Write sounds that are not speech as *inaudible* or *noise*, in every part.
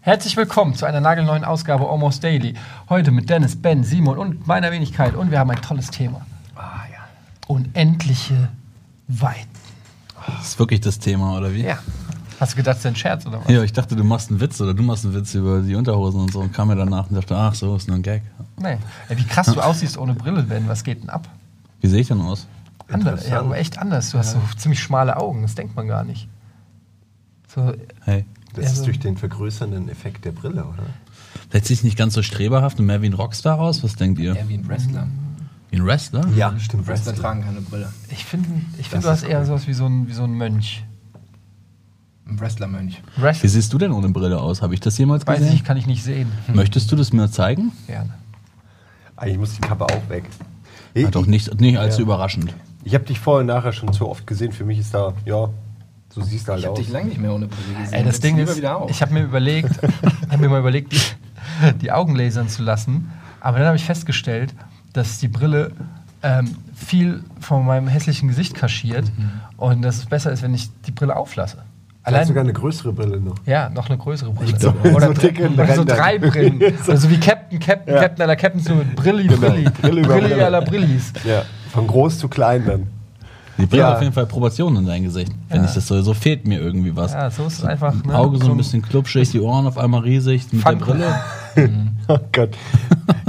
Herzlich willkommen zu einer nagelneuen Ausgabe Almost Daily. Heute mit Dennis, Ben, Simon und meiner Wenigkeit. Und wir haben ein tolles Thema. Ah, ja. Unendliche Weiten. Das ist wirklich das Thema, oder wie? Ja. Hast du gedacht, das ist ein Scherz oder was? Ja, ich dachte, du machst einen Witz oder du machst einen Witz über die Unterhosen und so und kam mir danach und dachte, ach so, ist nur ein Gag. Nee. Ey, wie krass du aussiehst ohne Brille, Ben. Was geht denn ab? Wie sehe ich denn aus? Anders, ja, aber echt anders. Du hast so ziemlich schmale Augen. Das denkt man gar nicht. So, Hey. Das Ja, ist so- durch den vergrößernden Effekt der Brille, oder? Setzt sich nicht ganz so streberhaft und mehr wie ein Rockstar aus? Was denkt ihr? Eher wie ein Wrestler. Wie ein Wrestler? Ja, stimmt. Wrestler tragen keine Brille. ich finde, ich find, du hast ist eher cool. sowas wie so ein, wie so ein Mönch. Ein Wrestlermönch. Wie Wrestling, siehst du denn ohne Brille aus? Habe ich das jemals weiß gesehen? ich, kann ich nicht sehen. Möchtest du das mir zeigen? Gerne. Eigentlich muss die Kappe auch weg. Ja, doch nicht, nicht allzu Ja. überraschend. Ich habe dich vorher und nachher schon zu oft gesehen. Für mich ist da, ja, so siehst du halt Ich habe aus. dich lange nicht mehr ohne Brille gesehen. Ey, das Jetzt Ding ist, ich habe mir überlegt, *laughs* *laughs* ich habe mir mal überlegt, die, die Augen lasern zu lassen. Aber dann habe ich festgestellt, dass die Brille ähm, viel von meinem hässlichen Gesicht kaschiert und dass es besser ist, wenn ich die Brille auflasse. Vielleicht sogar eine größere Brille noch. ja, noch eine größere Brille. So- oder so dicke oder so drei *laughs* Brillen. Also wie Captain, Captain, Ja. Captain aller Captains, nur mit Brilli, Genau. Brilli. Brilli Brille. aller Brillis. Ja, von groß zu klein dann. Die Brille Ja. hat auf jeden Fall Proportionen in dein Gesicht. Wenn Ja. ich das so, so fehlt mir irgendwie was. Ja, so ist es einfach. Ne? Auge so So ein bisschen klubschig, die Ohren auf einmal riesig mit Fun- der Brille. *laughs* Oh Gott.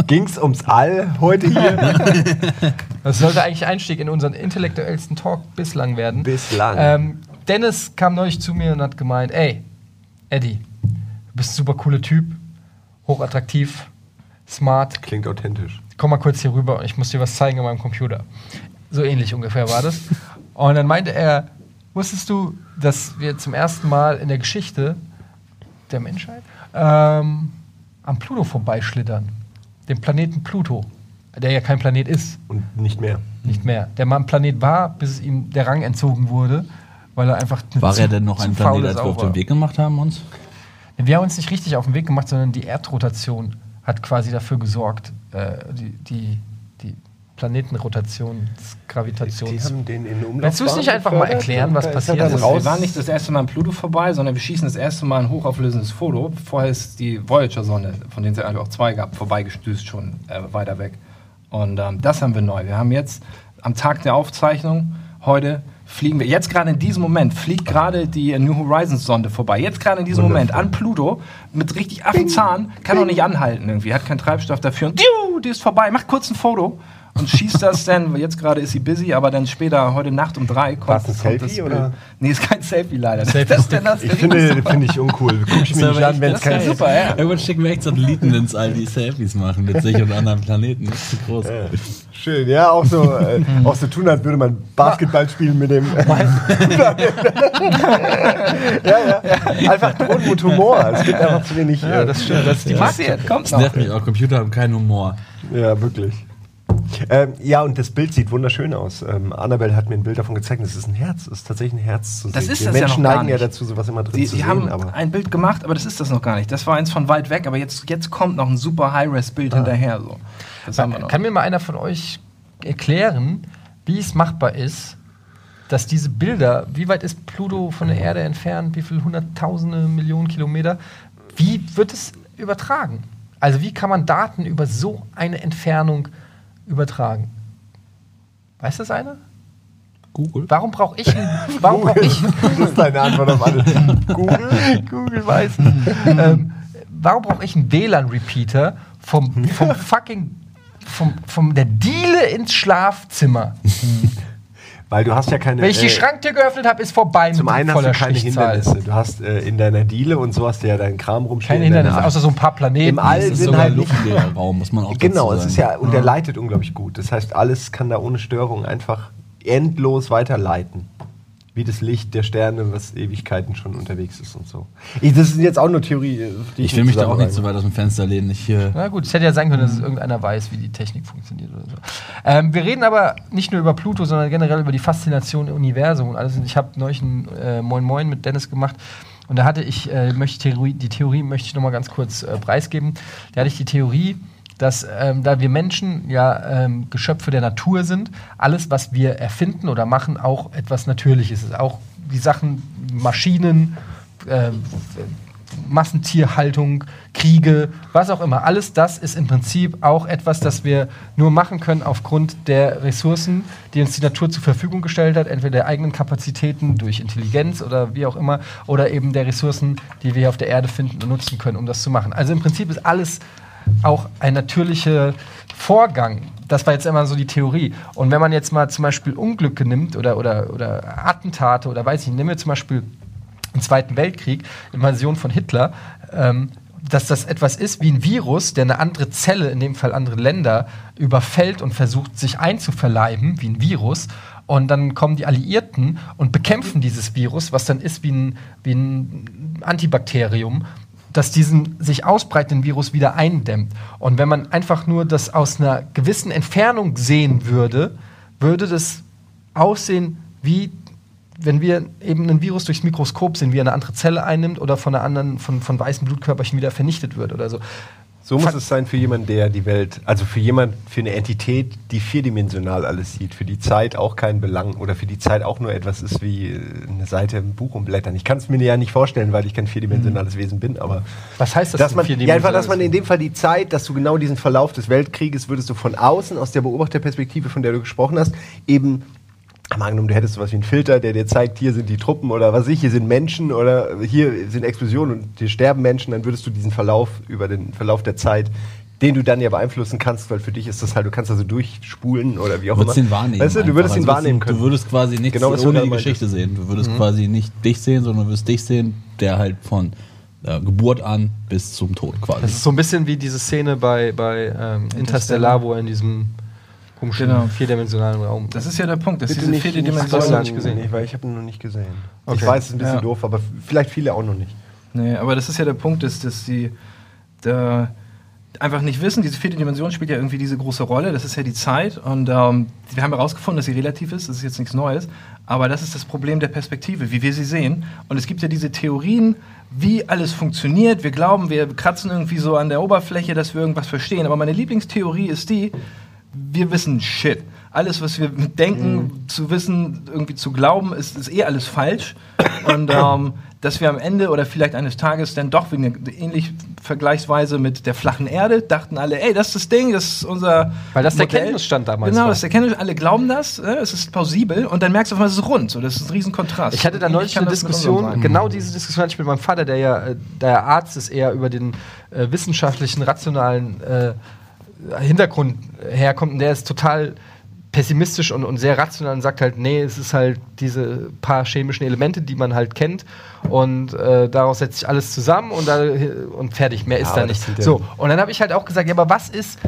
Ging's ums All heute hier? Das sollte eigentlich Einstieg in unseren intellektuellsten Talk bislang werden. Bislang. Ähm, Dennis kam neulich zu mir und hat gemeint: Ey, Eddie, du bist ein super cooler Typ, hochattraktiv, smart. Klingt authentisch. Komm mal kurz hier rüber und ich muss dir was zeigen in meinem Computer. So ähnlich ungefähr war das. *laughs* Und dann meinte er: Wusstest du, dass wir zum ersten Mal in der Geschichte der Menschheit ähm, am Pluto vorbeischlittern? Dem Planeten Pluto, der ja kein Planet ist. Und nicht mehr. Nicht mehr. Der mal ein Planet war, bis ihm der Rang entzogen wurde, weil er einfach War zu- er denn noch ein Planet, als wir auf den. Weg gemacht haben uns? Wir haben uns nicht richtig auf den Weg gemacht, sondern die Erdrotation hat quasi dafür gesorgt, äh, die, die, die Planetenrotation, das Gravitation. Die haben den in Umlauf. Willst du es nicht einfach mal erklären, was passiert ist? wir waren nicht das erste Mal an Pluto vorbei, sondern wir schießen das erste Mal ein hochauflösendes Foto. Vorher ist die Voyager-Sonde, von denen es ja eigentlich auch zwei gab, vorbeigestößt schon äh, weiter weg. Und ähm, das haben wir neu. Wir haben jetzt am Tag der Aufzeichnung, heute fliegen wir, jetzt gerade in diesem Moment, fliegt gerade die New Horizons-Sonde vorbei. Jetzt gerade in diesem Moment an Pluto mit richtig Affenzahn, kann auch nicht anhalten irgendwie, hat keinen Treibstoff dafür. Und diu, die ist vorbei, macht kurz ein Foto. Und schießt das dann, *laughs* jetzt gerade ist sie busy, aber dann später, heute Nacht um drei, kommt, War's ein kommt Selfie, oder? Nee, ist kein Selfie leider. Selfie das ist denn *laughs* das? Ich finde, finde ich uncool. Guck ich mir nicht an, wenn es kein. Super, ja. Irgendwann schicken wir echt Satelliten ins All, die Selfies machen mit sich und anderen Planeten. Das ist zu groß. Schön, ja, auch so, äh, auch so tun, als würde man Basketball spielen mit dem. *laughs* *laughs* ja, ja. Einfach Ton mit Humor. Es gibt einfach zu wenig. Ja, äh, das stimmt. Das ist die Masse. Mich auch. Computer haben keinen Humor. Ja, wirklich. Ähm, ja, und das Bild sieht wunderschön aus. Ähm, Annabelle hat mir ein Bild davon gezeigt. Das ist ein Herz. Das ist tatsächlich ein Herz zu Das sehen. ist das ja Menschen noch gar neigen ja dazu, sowas immer drin Die, zu die sehen. haben aber ein Bild gemacht, aber das ist das noch gar nicht. Das war eins von weit weg, aber jetzt, jetzt kommt noch ein super High-Res-Bild hinterher. So. Das haben wir noch. Kann mir mal einer von euch erklären, wie es machbar ist, dass diese Bilder, wie weit ist Pluto von der Erde entfernt, wie viele hunderttausende Millionen Kilometer, wie wird es übertragen? Also wie kann man Daten über so eine Entfernung übertragen? Weiß das einer? Google. Warum brauche ich, warum brauche ich, *laughs* das ist deine Antwort auf alles. Google? Google weiß. ähm, warum brauche ich einen WLAN-Repeater vom, vom fucking vom, vom der Diele ins Schlafzimmer? *laughs* Weil du hast ja keine. Wenn ich die äh, Schranktür geöffnet habe, ist vorbei Zum einen hast du keine. Hindernisse. Du hast äh, in deiner Diele und so hast du ja deinen Kram rumstehen. Keine Hindernisse, außer so ein paar Planeten. Im All ist sind halt luftleerer Raum, muss man auch Genau, es ist sagen. ja, und der leitet unglaublich gut. Das heißt, alles kann da ohne Störung einfach endlos weiterleiten. Wie das Licht der Sterne, was Ewigkeiten schon unterwegs ist und so. Ich, das ist jetzt auch nur Theorie. äh, die Ich will mich da auch nicht so weit aus dem Fenster lehnen. Ich hier. Na gut, es hätte ja sein können, dass es irgendeiner weiß, wie die Technik funktioniert oder so. Ähm, wir reden aber nicht nur über Pluto, sondern generell über die Faszination im Universum und alles. Ich habe neulich ein äh, Moin Moin mit Dennis gemacht. Und da hatte ich, äh, möchte Theorie, die Theorie möchte ich nochmal ganz kurz äh, preisgeben. Da hatte ich die Theorie, dass ähm, da wir Menschen ja ähm, Geschöpfe der Natur sind, alles, was wir erfinden oder machen, auch etwas Natürliches ist. Auch die Sachen, Maschinen, äh, Massentierhaltung, Kriege, was auch immer. Alles das ist im Prinzip auch etwas, das wir nur machen können aufgrund der Ressourcen, die uns die Natur zur Verfügung gestellt hat, entweder der eigenen Kapazitäten durch Intelligenz oder wie auch immer, oder eben der Ressourcen, die wir auf der Erde finden und nutzen können, um das zu machen. Also im Prinzip ist alles auch ein natürlicher Vorgang. Das war jetzt immer so die Theorie. Und wenn man jetzt mal zum Beispiel Unglücke nimmt oder, oder, oder Attentate oder weiß ich nicht, nehmen wir zum Beispiel im Zweiten Weltkrieg, Invasion von Hitler, ähm, dass das etwas ist wie ein Virus, der eine andere Zelle, in dem Fall andere Länder, überfällt und versucht, sich einzuverleiben, wie ein Virus. Und dann kommen die Alliierten und bekämpfen dieses Virus, was dann ist wie ein, wie ein Antibakterium, das diesen sich ausbreitenden Virus wieder eindämmt. Und wenn man einfach nur das aus einer gewissen Entfernung sehen würde, würde das aussehen wie wenn wir eben ein Virus durchs Mikroskop sehen, wie er eine andere Zelle einnimmt oder von einer anderen, von, von weißen Blutkörperchen wieder vernichtet wird oder so. So muss es sein für jemanden, der die Welt, also für jemand, für eine Entität, die vierdimensional alles sieht, für die Zeit auch keinen Belang oder für die Zeit auch nur etwas ist wie äh, eine Seite im Buch umblättern. Ich kann es mir ja nicht vorstellen, weil ich kein vierdimensionales Mhm. Wesen bin, aber Was heißt das dass man, ja, einfach, dass man in dem Fall die Zeit, dass du genau diesen Verlauf des Weltkrieges würdest du von außen, aus der Beobachterperspektive, von der du gesprochen hast, eben Angenommen, du hättest sowas wie einen Filter, der dir zeigt, hier sind die Truppen oder was weiß ich, hier sind Menschen oder hier sind Explosionen und hier sterben Menschen, dann würdest du diesen Verlauf über den Verlauf der Zeit, den du dann ja beeinflussen kannst, weil für dich ist das halt, du kannst also durchspulen oder wie auch Du würdest immer. ihn wahrnehmen. Weißt du, du einfach. würdest ihn Also wahrnehmen können. Du würdest quasi nichts Genau, was du ohne die. Geschichte sehen. Du würdest Mhm. quasi nicht dich sehen, sondern du würdest dich sehen, der halt von äh, Geburt an bis zum Tod quasi. Das ist so ein bisschen wie diese Szene bei, bei ähm, Interstellar, wo er in diesem komischen Genau. vierdimensionalen Raum. Das ist ja der Punkt, dass Bitte diese nicht, Dimension. noch nicht gesehen? Nee, weil ich habe ihn noch nicht gesehen. Okay. Ich weiß, es ist ein bisschen Ja. doof, aber vielleicht viele auch noch nicht. Nee, aber das ist ja der Punkt, dass, dass sie da einfach nicht wissen, diese vierte Dimension spielt ja irgendwie diese große Rolle, das ist ja die Zeit und ähm, wir haben herausgefunden, dass sie relativ ist, das ist jetzt nichts Neues, aber das ist das Problem der Perspektive, wie wir sie sehen und es gibt ja diese Theorien, wie alles funktioniert, wir glauben, wir kratzen irgendwie so an der Oberfläche, dass wir irgendwas verstehen, aber meine Lieblingstheorie ist die, wir wissen Shit. Alles, was wir denken, zu wissen, irgendwie zu glauben, ist, ist eh alles falsch. Und ähm, dass wir am Ende oder vielleicht eines Tages dann doch wegen der- ähnlich vergleichsweise mit der flachen Erde dachten alle, ey, das ist das Ding, das ist unser. Weil das der Modell. Kenntnisstand damals Genau, war. das ist der Kenntnisstand. Alle glauben das, äh, es ist plausibel und dann merkst du auf einmal, es ist rund. So, das ist ein Riesenkontrast. Ich hatte da neulich eine Diskussion, genau diese Diskussion hatte ich mit meinem Vater, der ja, äh, der Arzt ist, eher über den äh, wissenschaftlichen, rationalen äh, Hintergrund herkommt und der ist total pessimistisch und, und sehr rational und sagt halt, nee, es ist halt diese paar chemischen Elemente, die man halt kennt und äh, daraus setzt sich alles zusammen und, da, und fertig, mehr ist aber da nicht. ja- So, und dann habe ich halt auch gesagt, ja, aber was ist,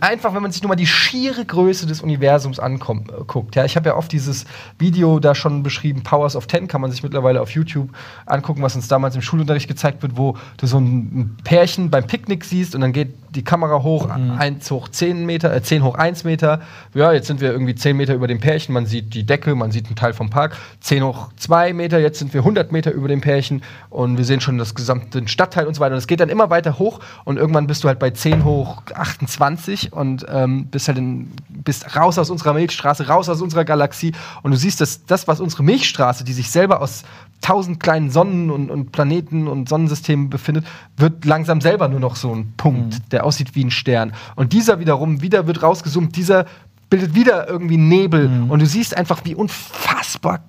einfach, wenn man sich nur mal die schiere Größe des Universums anguckt. Ja, ich habe ja oft dieses Video da schon beschrieben, Powers of Ten, kann man sich mittlerweile auf YouTube angucken, was uns damals im Schulunterricht gezeigt wird, wo du so ein Pärchen beim Picknick siehst und dann geht die Kamera hoch, 1 hoch 10 Meter, äh, 10 hoch 1 Meter. Ja, jetzt sind wir irgendwie 10 Meter über dem Pärchen, man sieht die Decke, man sieht einen Teil vom Park. 10 hoch 2 Meter, jetzt sind wir 100 Meter über dem Pärchen und wir sehen schon das gesamte Stadtteil und so weiter. Und es geht dann immer weiter hoch und irgendwann bist du halt bei 10 hoch 28 und ähm, bist halt in, bist raus aus unserer Milchstraße, raus aus unserer Galaxie und du siehst, dass das, was unsere Milchstraße, die sich selber aus tausend kleinen Sonnen und, und Planeten und Sonnensystemen befindet, wird langsam selber nur noch so ein Punkt, der aussieht wie ein Stern. Und dieser wiederum, wieder wird rausgezoomt, dieser bildet wieder irgendwie Nebel und du siehst einfach, wie unfassbar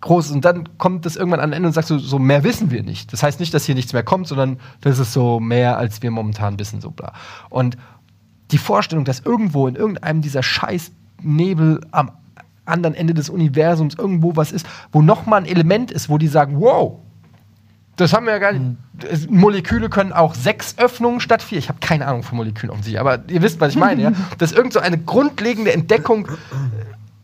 groß ist. Und dann kommt das irgendwann an Ende und sagst du, so mehr wissen wir nicht. Das heißt nicht, dass hier nichts mehr kommt, sondern das ist so mehr, als wir momentan wissen, so bla. Und die Vorstellung, dass irgendwo in irgendeinem dieser scheiß Nebel am anderen Ende des Universums irgendwo was ist, wo nochmal ein Element ist, wo die sagen, wow, das haben wir ja gar nicht. Es- Moleküle können auch sechs Öffnungen statt vier. Ich habe keine Ahnung von Molekülen offensichtlich, aber ihr wisst, was ich meine, ja? *laughs* Dass irgend so eine grundlegende Entdeckung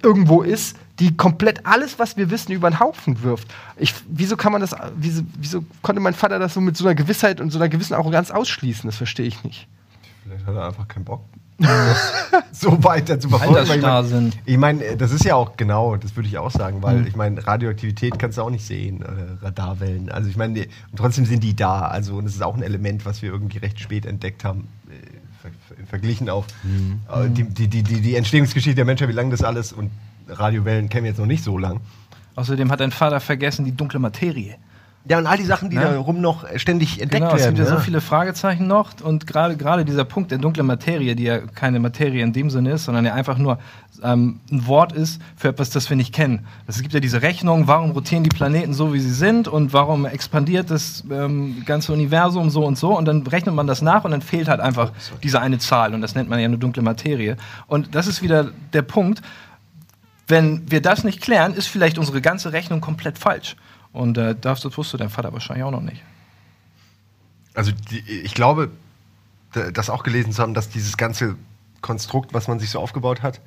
irgendwo ist, die komplett alles, was wir wissen, über den Haufen wirft. Ich, wieso kann man das, wieso, wieso konnte mein Vater das so mit so einer Gewissheit und so einer gewissen Arroganz ausschließen? Das verstehe ich nicht. Vielleicht hat er einfach keinen Bock. *laughs* so weiter zu verfolgen. ich mein- Altersstarrsinn. Ich meine, das ist ja auch genau, das würde ich auch sagen, weil Hm. ich meine, Radioaktivität kannst du auch nicht sehen, oder Radarwellen. Also ich meine, trotzdem sind die da. Also und es ist auch ein Element, was wir irgendwie recht spät entdeckt haben. Äh, ver- verglichen auf äh, die, die, die, die, die Entstehungsgeschichte der Menschheit, wie lang das alles und Radiowellen kennen wir jetzt noch nicht so lang. Außerdem hat dein Vater vergessen die dunkle Materie. Ja, und all die Sachen, die Ja. da rum noch ständig entdeckt Genau, es werden. gibt ja ja. so viele Fragezeichen noch und gerade gerade dieser Punkt der dunklen Materie, die ja keine Materie in dem Sinne ist, sondern ja einfach nur ähm, ein Wort ist für etwas, das wir nicht kennen. Es gibt ja diese Rechnung, warum rotieren die Planeten so, wie sie sind und warum expandiert das ähm, ganze Universum so und so und dann rechnet man das nach und dann fehlt halt einfach diese eine Zahl und das nennt man ja eine dunkle Materie. Und das ist wieder der Punkt, wenn wir das nicht klären, ist vielleicht unsere ganze Rechnung komplett falsch. Und äh, das, das wusste dein Vater wahrscheinlich auch noch nicht. Also die, ich glaube, das auch gelesen zu haben, dass dieses ganze Konstrukt, was man sich so aufgebaut hat,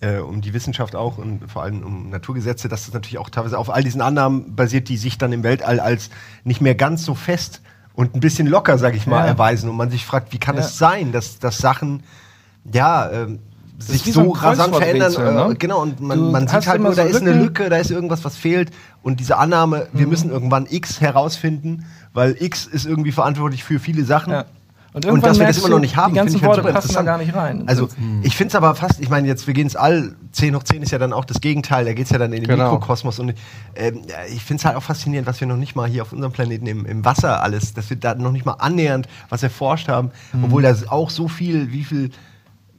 äh, um die Wissenschaft auch und vor allem um Naturgesetze, dass das natürlich auch teilweise auf all diesen Annahmen basiert, die sich dann im Weltall als nicht mehr ganz so fest und ein bisschen locker, sag ich mal, Ja. erweisen. Und man sich fragt, wie kann Ja. es sein, dass, dass Sachen, ja, ähm, sich so so rasant verändern. Äh, ne? genau, und man, Du man sieht halt nur, da so ist eine. Lücke, da ist irgendwas, was fehlt. Und diese Annahme, Mhm. wir müssen irgendwann X herausfinden, weil X ist irgendwie verantwortlich für viele Sachen. Ja. Und Und, dass wir das immer noch nicht haben, finde ich halt super da gar interessant. nicht rein. Also Das- ich finde es aber fast, ich meine, jetzt wir gehen es all, 10 hoch 10 ist ja dann auch das Gegenteil, da geht es ja dann in den Genau. Mikrokosmos und ja, ich finde es halt auch faszinierend, was wir noch nicht mal hier auf unserem Planeten im, im Wasser alles, dass wir da noch nicht mal annähernd was erforscht haben, Mhm. obwohl da auch so viel, wie viel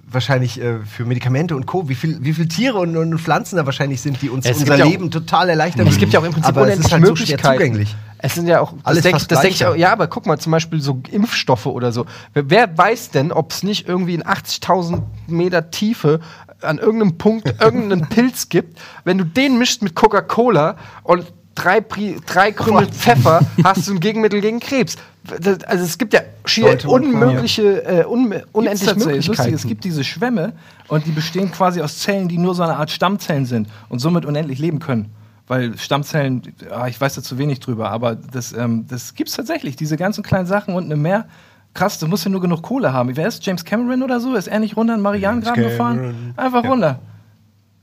wahrscheinlich äh, für Medikamente und Co., wie viel, wie viel Tiere und, und Pflanzen da wahrscheinlich sind, die uns Es unser ja auch- Leben total erleichtern. Es gibt ja auch im Prinzip aber es unendlich ist halt so Möglichkeiten. zugänglich. Es sind ja auch, Alles denk, das denk ich ja, aber guck mal, zum Beispiel so Impfstoffe oder so. Wer, wer weiß denn, ob es nicht irgendwie in 80.000 Meter Tiefe an irgendeinem Punkt *laughs* irgendeinen Pilz gibt, wenn du den mischt mit Coca-Cola und drei, Pri drei Krümel *laughs* Pfeffer, hast du ein Gegenmittel gegen Krebs. Das, also es gibt ja schier unmögliche, äh, un unendlich. Lustig, Möglichkeiten. es gibt diese Schwämme und die bestehen quasi aus Zellen, die nur so eine Art Stammzellen sind und somit unendlich leben können. Weil Stammzellen, ah, ich weiß da zu wenig drüber, aber das, ähm, das gibt es tatsächlich. Diese ganzen kleinen Sachen unten im Meer. Krass, du musst ja nur genug Kohle haben. Wer ist James Cameron oder so? Ist er nicht runter in Marianengraben James gefahren? Einfach Ja. runter.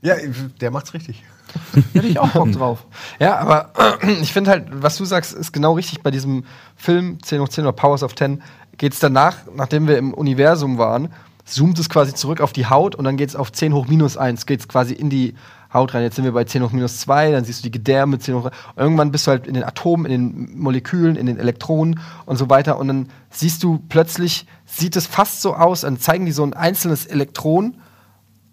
Ja, der macht's richtig. *laughs* Hätte ich auch Bock drauf. Ja, aber *clears throat* ich finde halt, was du sagst, ist genau richtig. Bei diesem Film 10 hoch 10 oder Powers of 10 geht es danach, nachdem wir im Universum waren, zoomt es quasi zurück auf die Haut und dann geht es auf 10 hoch minus 1, geht es quasi in die Haut rein. Jetzt sind wir bei 10 hoch minus 2, dann siehst du die Gedärme, 10 hoch. Irgendwann bist du halt in den Atomen, in den Molekülen, in den Elektronen und so weiter. Und dann siehst du plötzlich, sieht es fast so aus, dann zeigen die so ein einzelnes Elektron,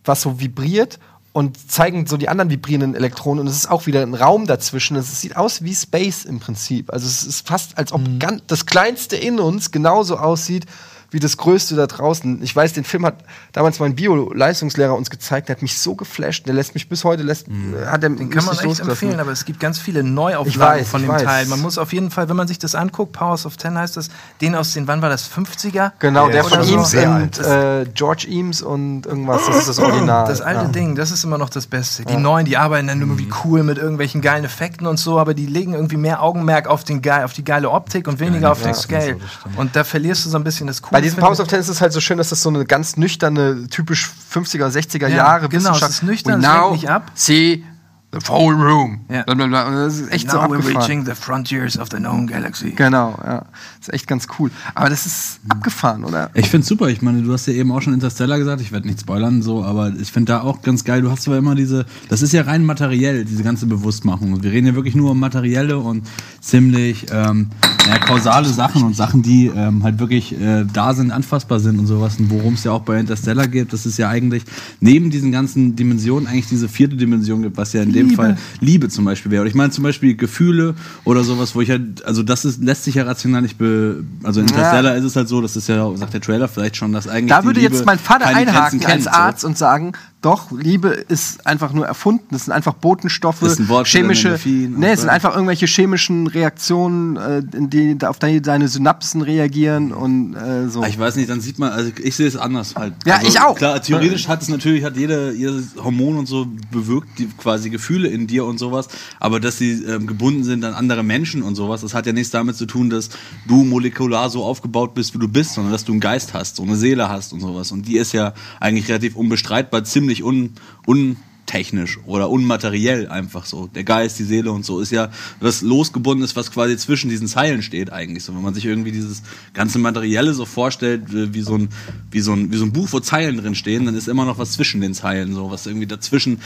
was so vibriert und zeigen so die anderen vibrierenden Elektronen und es ist auch wieder ein Raum dazwischen. Es sieht aus wie Space im Prinzip. Also es ist fast, als ob ganz, das Kleinste in uns genauso aussieht wie das Größte da draußen. Ich weiß, den Film hat damals mein Bio-Leistungslehrer uns gezeigt, der hat mich so geflasht, der lässt mich bis heute, lässt, hat er Den kann man echt empfehlen, aber es gibt ganz viele Neuauflagen weiß, von dem weiß. Teil. Man muss auf jeden Fall, wenn man sich das anguckt, Powers of Ten heißt das, den aus den, wann war das, 50er? Genau, Ja, der oder von so. Eames Sehr und äh, George Eames und irgendwas, das ist das Original. Das alte ja. Ding, das ist immer noch das Beste. Die neuen, die arbeiten dann irgendwie cool mit irgendwelchen geilen Effekten und so, aber die legen irgendwie mehr Augenmerk auf, den geil, auf die geile Optik und weniger auf den ja, Scale. so, und da verlierst du so ein bisschen das Coole. Diesem Powers of Ten ist es halt so schön, dass das so eine ganz nüchterne, typisch 50er, 60er Ja, Jahre genau, es Wissenschaft- ist nüchtern, es nicht ab. See the whole room. Ja. Blablabla. Und Das ist echt so Now we're abgefahren. reaching the frontiers of the known galaxy. Genau, ja. Das ist echt ganz cool. Aber das ist abgefahren, oder? Ich finde super. Ich meine, du hast ja eben auch schon Interstellar gesagt. Ich werde nicht spoilern, so, aber ich finde da auch ganz geil. Du hast zwar immer diese, das ist ja rein materiell, diese ganze Bewusstmachung. Wir reden ja wirklich nur um materielle und ziemlich ähm, ja, kausale Sachen und Sachen, die ähm, halt wirklich äh, da sind, anfassbar sind und sowas. Und worum es ja auch bei Interstellar geht, das ist ja eigentlich neben diesen ganzen Dimensionen eigentlich diese vierte Dimension gibt, was ja in dem Liebe. Fall Liebe zum Beispiel wäre. Und ich meine zum Beispiel Gefühle oder sowas, wo ich halt, also das ist, lässt sich ja rational nicht be, also in Interstellar ist es halt so, das ist ja, sagt der Trailer vielleicht schon, dass eigentlich Da würde jetzt mein Vater einhaken als Arzt und sagen, doch, Liebe ist einfach nur erfunden. Das sind einfach Botenstoffe, Ist ein Wort chemische. Nee, es sind einfach irgendwelche chemischen Reaktionen, äh, in die, auf die deine Synapsen reagieren und äh, so. So. Ich weiß nicht, dann sieht man, also ich sehe es anders halt. Ja, also, ich auch. Klar, theoretisch hat es natürlich, hat jede, jedes Hormon und so bewirkt die quasi Gefühle in dir und sowas, aber dass sie ähm, gebunden sind an andere Menschen und sowas, das hat ja nichts damit zu tun, dass du molekular so aufgebaut bist, wie du bist, sondern dass du einen Geist hast, so eine Seele hast und sowas. Und die ist ja eigentlich relativ unbestreitbar, ziemlich un, un untechnisch oder unmateriell einfach so. Der Geist, die Seele und so ist ja was losgebundenes, was quasi zwischen diesen Zeilen steht eigentlich. So, wenn man sich irgendwie dieses ganze Materielle so vorstellt, äh, wie so ein, wie so ein, wie so ein Buch, wo Zeilen drin stehen, dann ist immer noch was zwischen den Zeilen, so was irgendwie dazwischen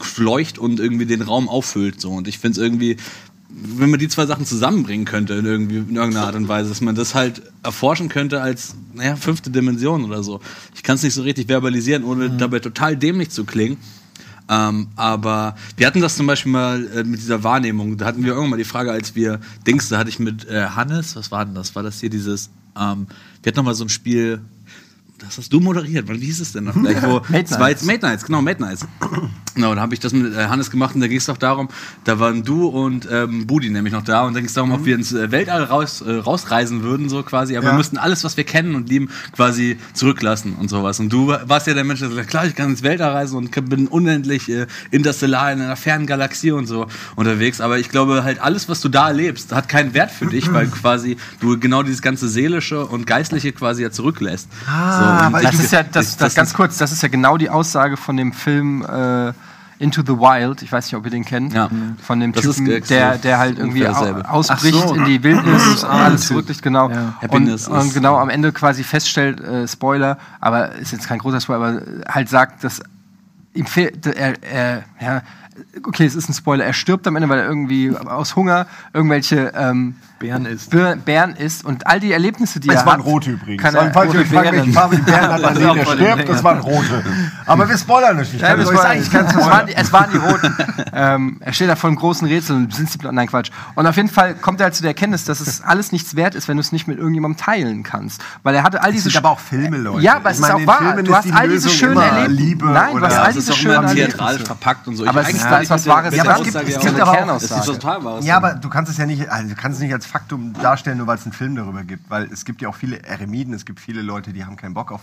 fleucht und irgendwie den Raum auffüllt. So. Und ich finde es irgendwie, wenn man die zwei Sachen zusammenbringen könnte in, irgendwie, in irgendeiner Art und Weise, dass man das halt erforschen könnte als, naja, fünfte Dimension oder so. Ich kann es nicht so richtig verbalisieren, ohne dabei total dämlich zu klingen. Ähm, aber wir hatten das zum Beispiel mal äh, mit dieser Wahrnehmung. Da hatten wir irgendwann mal die Frage, als wir Dings, da hatte ich mit äh, Hannes, was war denn das? War das hier dieses, ähm, wir hatten noch mal so ein Spiel, das hast du moderiert, Wann- wie hieß es denn noch gleich? Wo Mate zwei, Nights. Mate Nights, genau, Mate Nights. Genau, da habe ich das mit äh, Hannes gemacht und da ging es doch darum, da waren du und ähm, Budi nämlich noch da und da ging es darum, ob wir ins äh, Weltall raus, äh, rausreisen würden, so quasi, aber Ja. wir müssten alles, was wir kennen und lieben, quasi zurücklassen und sowas. Und du warst ja der Mensch, der sagt, klar, ich kann ins Weltall reisen und bin unendlich äh, interstellar in einer fernen Galaxie und so unterwegs, aber ich glaube halt, alles, was du da erlebst, hat keinen Wert für dich, weil *clears throat* quasi du genau dieses ganze Seelische und Geistliche quasi ja zurücklässt. Ah, und aber Das ich- ist ja, das, das, ganz kurz, das ist ja genau die Aussage von dem Film äh, Into the Wild. Ich weiß nicht, ob ihr den kennt. Ja. Von dem Das Typen, ist, der, der halt irgendwie ausbricht so. in die Wildnis und alles zurücklicht, genau. Ja. Und, und genau am Ende quasi feststellt, äh, Spoiler, aber ist jetzt kein großer Spoiler, aber halt sagt, dass ihm fehlt, er, er, ja, okay, es ist ein Spoiler, er stirbt am Ende, weil er irgendwie aus Hunger irgendwelche ähm, Bären. Bir- Bären isst und all die Erlebnisse, die Es er waren hat, rote übrigens. kann Also, er, falls ihr fragt, Bären. welche *laughs* Farbe die Bären hat, ist voll den stirbt, das waren rote. Aber wir spoilern nicht. Ich Ja, kann war, sagen, ich kann's, es, waren die, es waren die Roten. ähm, er steht da vor einem großen Rätsel und sind sie, nein, Quatsch. Und auf jeden Fall kommt er halt zu der Erkenntnis, dass es alles nichts wert ist, wenn du es nicht mit irgendjemandem teilen kannst. Weil er hatte all diese. sind aber auch Filme, Leute. Ja, aber es Ich meine, ist auch wahr. Filmen Du ist hast die all diese schönen Erlebnisse. Nein, du hast all das diese ist auch schönen Erlebnisse. theatralisch verpackt und so. Aber Ich- es ist- ist was der- Wahres der Es ja gibt aber ist was total Wahres. Ja, aber du kannst es ja nicht, also du kannst es nicht als Faktum darstellen, nur weil es einen Film darüber gibt. Weil es gibt ja auch viele Eremiden, es gibt viele Leute, die haben keinen Bock auf,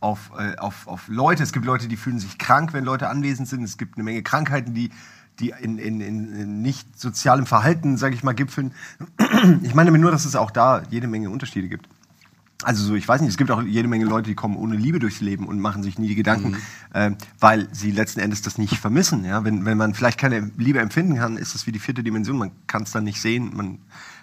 auf, äh, auf, auf Leute. Es gibt Leute, die fühlen sich krank, wenn Leute anwesend sind. Es gibt eine Menge Krankheiten, die, die in, in, in, nicht sozialem Verhalten, sage ich mal, gipfeln. *clears throat* Ich meine nur, dass es auch da jede Menge Unterschiede gibt. Also so, ich weiß nicht, es gibt auch jede Menge Leute, die kommen ohne Liebe durchs Leben und machen sich nie die Gedanken, äh, weil sie letzten Endes das nicht vermissen. Ja? Wenn, wenn man vielleicht keine Liebe empfinden kann, ist es wie die vierte Dimension. Man kann es dann nicht sehen, man,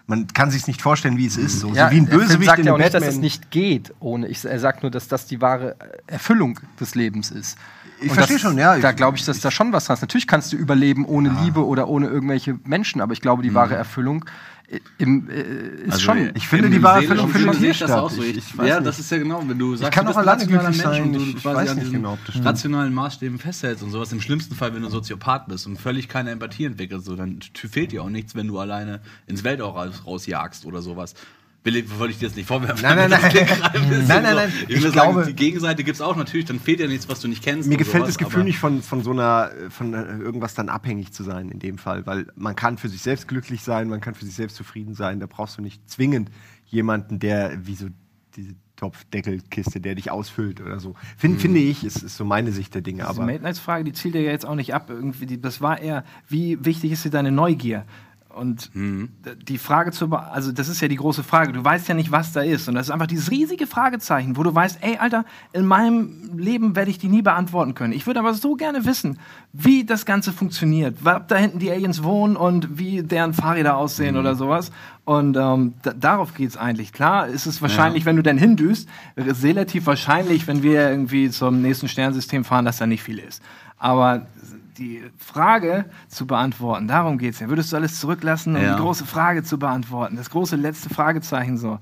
man kann sich nicht vorstellen, wie es ist. So, Ja, so wie ein Bösewicht sagt in ja auch nicht, dass es Batman. nicht geht ohne. Ich, er sagt nur, dass das die wahre Erfüllung des Lebens ist. Ich verstehe schon, ja. Da Ich- glaube ich, dass da schon was dran ist. Natürlich kannst du überleben ohne Liebe oder ohne irgendwelche Menschen, aber ich glaube, die wahre Erfüllung im, äh, ist Also, schon. ich finde, die hier sehe ich das auch so. Ich- Ich, ich weiß ja, nicht. das ist ja genau, wenn du sagst, kann du bist ein rationaler Mensch sein. und du Ich- ich quasi weiß an nicht diesen genau, rationalen Maßstäben festhältst und sowas. Im schlimmsten Fall, wenn du Soziopath bist und völlig keine Empathie entwickelst, so, dann fehlt dir auch nichts, wenn du alleine ins Weltall raus, rausjagst oder sowas. Will ich, wollte ich dir jetzt nicht vorwerfen. Nein, nein, *laughs* Das nein. Nein, nein, nein. Ich, Ich will glaube- sagen, die Gegenseite gibt es auch natürlich, dann fehlt dir nichts, was du nicht kennst. Mir gefällt sowas, das Gefühl nicht von, von so einer, von irgendwas dann abhängig zu sein in dem Fall, weil man kann für sich selbst glücklich sein, man kann für sich selbst zufrieden sein, da brauchst du nicht zwingend jemanden, der wie so diese Topfdeckelkiste, der dich ausfüllt oder so. Find, Finde ich, ist, ist so meine Sicht der Dinge. Diese Aber Mate Nights Frage, die zielt ja jetzt auch nicht ab. Irgendwie, das war eher, wie wichtig ist dir deine Neugier? Und Mhm. die Frage zu, also das ist ja die große Frage. Du weißt ja nicht, was da ist. Und das ist einfach dieses riesige Fragezeichen, wo du weißt, ey, Alter, in meinem Leben werde ich die nie beantworten können. Ich würde aber so gerne wissen, wie das Ganze funktioniert, ob da hinten die Aliens wohnen und wie deren Fahrräder aussehen Mhm. oder sowas. Und ähm, da, darauf geht's eigentlich. Klar ist es wahrscheinlich, wenn du dann hindüst, relativ wahrscheinlich, wenn wir irgendwie zum nächsten Sternsystem fahren, dass da nicht viel ist. Aber die Frage zu beantworten, darum geht's ja. Würdest du alles zurücklassen, um Ja. die große Frage zu beantworten? Das große letzte Fragezeichen so.